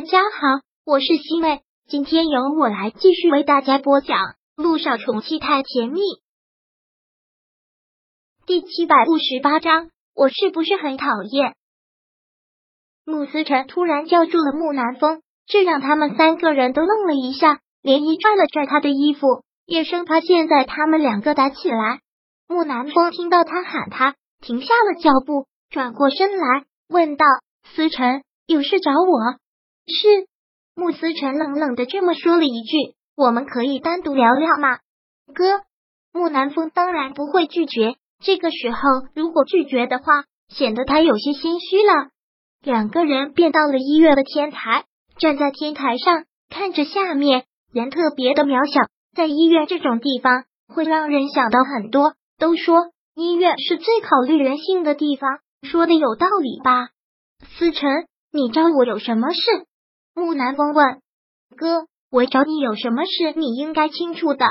大家好，我是西妹，今天由我来继续为大家播讲《路上宠妻太甜蜜》第七百五十八章。我是不是很讨厌？穆思辰突然叫住了木南风，这让他们三个人都愣了一下。连一拽了拽他的衣服，也生怕现在他们两个打起来。木南风听到他喊他，停下了脚步，转过身来问道：“思辰，有事找我？”是穆思辰冷冷的这么说了一句：“我们可以单独聊聊吗？”哥，木南风当然不会拒绝。这个时候如果拒绝的话，显得他有些心虚了。两个人便到了医院的天台，站在天台上看着下面，人特别的渺小。在医院这种地方，会让人想到很多。都说医院是最考虑人性的地方，说的有道理吧？思辰，你找我有什么事？木南风问：“哥，我找你有什么事？你应该清楚的。”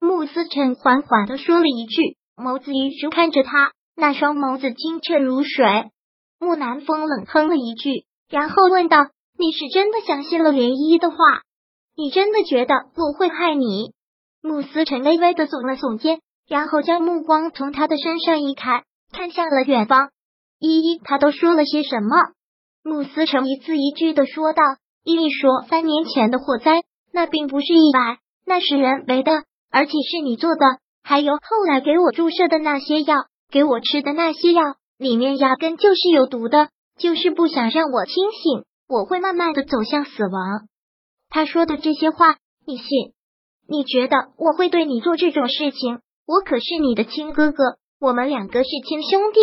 穆思辰缓缓的说了一句，眸子一直看着他，那双眸子清澈如水。木南风冷哼了一句，然后问道：“你是真的相信了涟漪的话？你真的觉得我会害你？”穆思辰微微的耸了耸肩，然后将目光从他的身上移开，看向了远方。依依，他都说了些什么？穆思成一字一句的说道。伊利说：“三年前的火灾，那并不是意外，那是人为的，而且是你做的。还有后来给我注射的那些药，给我吃的那些药，里面压根就是有毒的，就是不想让我清醒，我会慢慢的走向死亡。”他说的这些话，你信？你觉得我会对你做这种事情？我可是你的亲哥哥，我们两个是亲兄弟。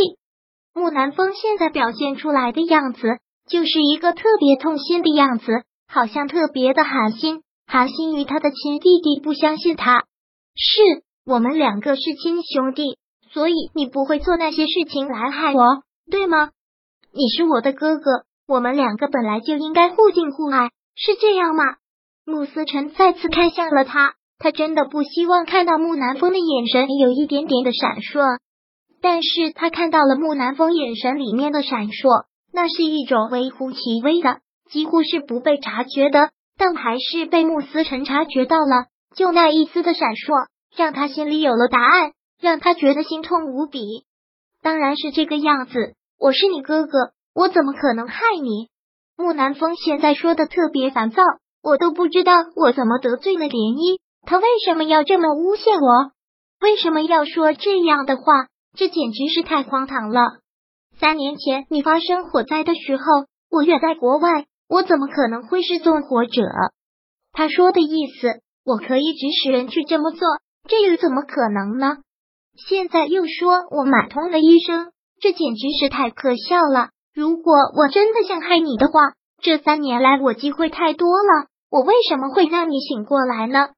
木南风现在表现出来的样子。就是一个特别痛心的样子，好像特别的寒心，寒心于他的亲弟弟不相信他。是我们两个是亲兄弟，所以你不会做那些事情来害我，对吗？你是我的哥哥，我们两个本来就应该互敬互爱，是这样吗？穆思辰再次看向了他，他真的不希望看到木南风的眼神有一点点的闪烁，但是他看到了木南风眼神里面的闪烁。那是一种微乎其微的，几乎是不被察觉的，但还是被慕思辰察觉到了。就那一丝的闪烁，让他心里有了答案，让他觉得心痛无比。当然是这个样子，我是你哥哥，我怎么可能害你？木南风现在说的特别烦躁，我都不知道我怎么得罪了涟漪，他为什么要这么诬陷我？为什么要说这样的话？这简直是太荒唐了。三年前你发生火灾的时候，我远在国外，我怎么可能会是纵火者？他说的意思，我可以指使人去这么做，这又怎么可能呢？现在又说我买通了医生，这简直是太可笑了。如果我真的想害你的话，这三年来我机会太多了，我为什么会让你醒过来呢？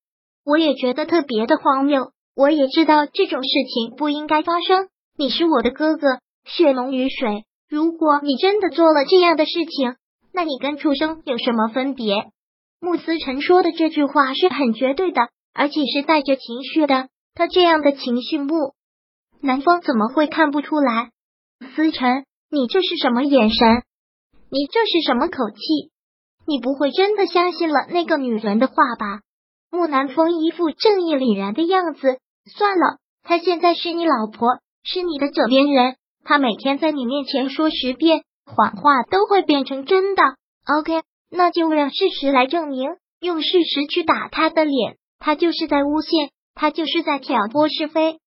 我也觉得特别的荒谬，我也知道这种事情不应该发生。你是我的哥哥。血浓于水。如果你真的做了这样的事情，那你跟畜生有什么分别？穆思辰说的这句话是很绝对的，而且是带着情绪的。他这样的情绪，穆南风怎么会看不出来？思辰，你这是什么眼神？你这是什么口气？你不会真的相信了那个女人的话吧？木南风一副正义凛然的样子。算了，她现在是你老婆，是你的枕边人。他每天在你面前说十遍谎话，都会变成真的。OK，那就让事实来证明，用事实去打他的脸。他就是在诬陷，他就是在挑拨是非。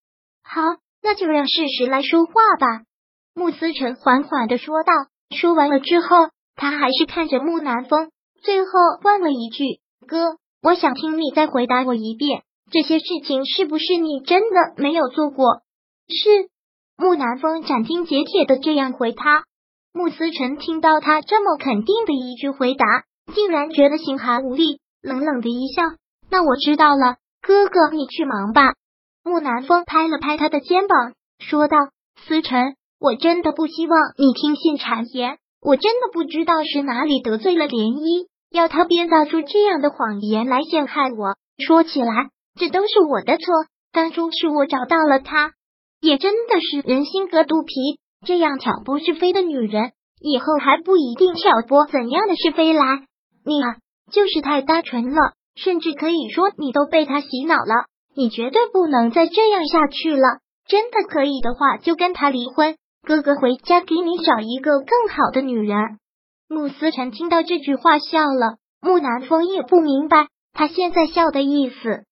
好，那就让事实来说话吧。穆思成缓缓的说道。说完了之后，他还是看着木南风，最后问了一句：“哥，我想听你再回答我一遍，这些事情是不是你真的没有做过？”是。木南风斩钉截铁的这样回他，穆思辰听到他这么肯定的一句回答，竟然觉得心寒无力，冷冷的一笑。那我知道了，哥哥，你去忙吧。木南风拍了拍他的肩膀，说道：“思辰，我真的不希望你听信谗言，我真的不知道是哪里得罪了涟漪，要他编造出这样的谎言来陷害我。说起来，这都是我的错，当初是我找到了他。”也真的是人心隔肚皮，这样挑拨是非的女人，以后还不一定挑拨怎样的是非来。你啊，就是太单纯了，甚至可以说你都被他洗脑了。你绝对不能再这样下去了。真的可以的话，就跟他离婚，哥哥回家给你找一个更好的女人。穆思辰听到这句话笑了，穆南风也不明白他现在笑的意思。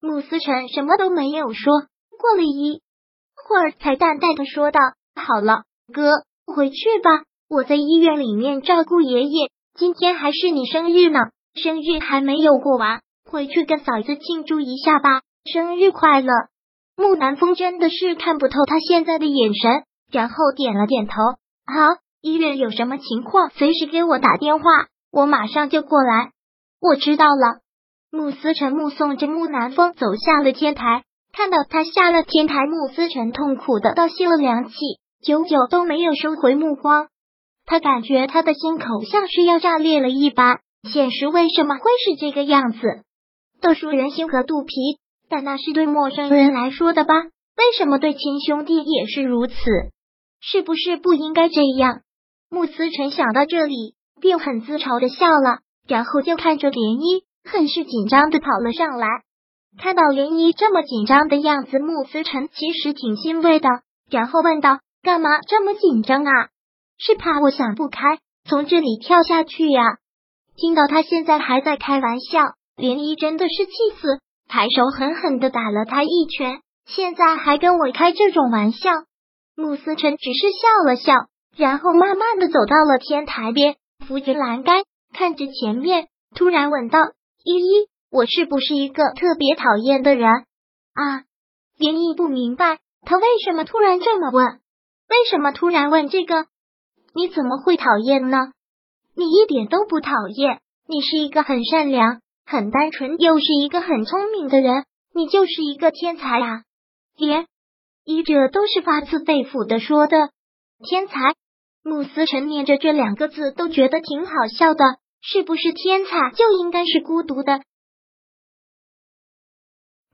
穆思辰什么都没有说，过了一会儿才淡淡的说道：“好了，哥，回去吧，我在医院里面照顾爷爷。今天还是你生日呢，生日还没有过完，回去跟嫂子庆祝一下吧，生日快乐。”穆南风真的是看不透他现在的眼神，然后点了点头：“好，医院有什么情况，随时给我打电话，我马上就过来。”我知道了。穆思辰目送着穆南风走下了天台，看到他下了天台，穆思辰痛苦的倒吸了凉气，久久都没有收回目光。他感觉他的心口像是要炸裂了一般。现实为什么会是这个样子？都说人心隔肚皮，但那是对陌生人来说的吧？为什么对亲兄弟也是如此？是不是不应该这样？穆思辰想到这里，便很自嘲的笑了，然后就看着涟漪。很是紧张的跑了上来，看到涟漪这么紧张的样子，穆思辰其实挺欣慰的，然后问道：“干嘛这么紧张啊？是怕我想不开，从这里跳下去呀？”听到他现在还在开玩笑，涟漪真的是气死，抬手狠狠的打了他一拳。现在还跟我开这种玩笑？穆思辰只是笑了笑，然后慢慢的走到了天台边，扶着栏杆，看着前面，突然问道。依依，我是不是一个特别讨厌的人啊？连依不明白他为什么突然这么问，为什么突然问这个？你怎么会讨厌呢？你一点都不讨厌，你是一个很善良、很单纯，又是一个很聪明的人，你就是一个天才啊！连医者都是发自肺腑的说的，天才。穆思辰念着这两个字，都觉得挺好笑的。是不是天才就应该是孤独的？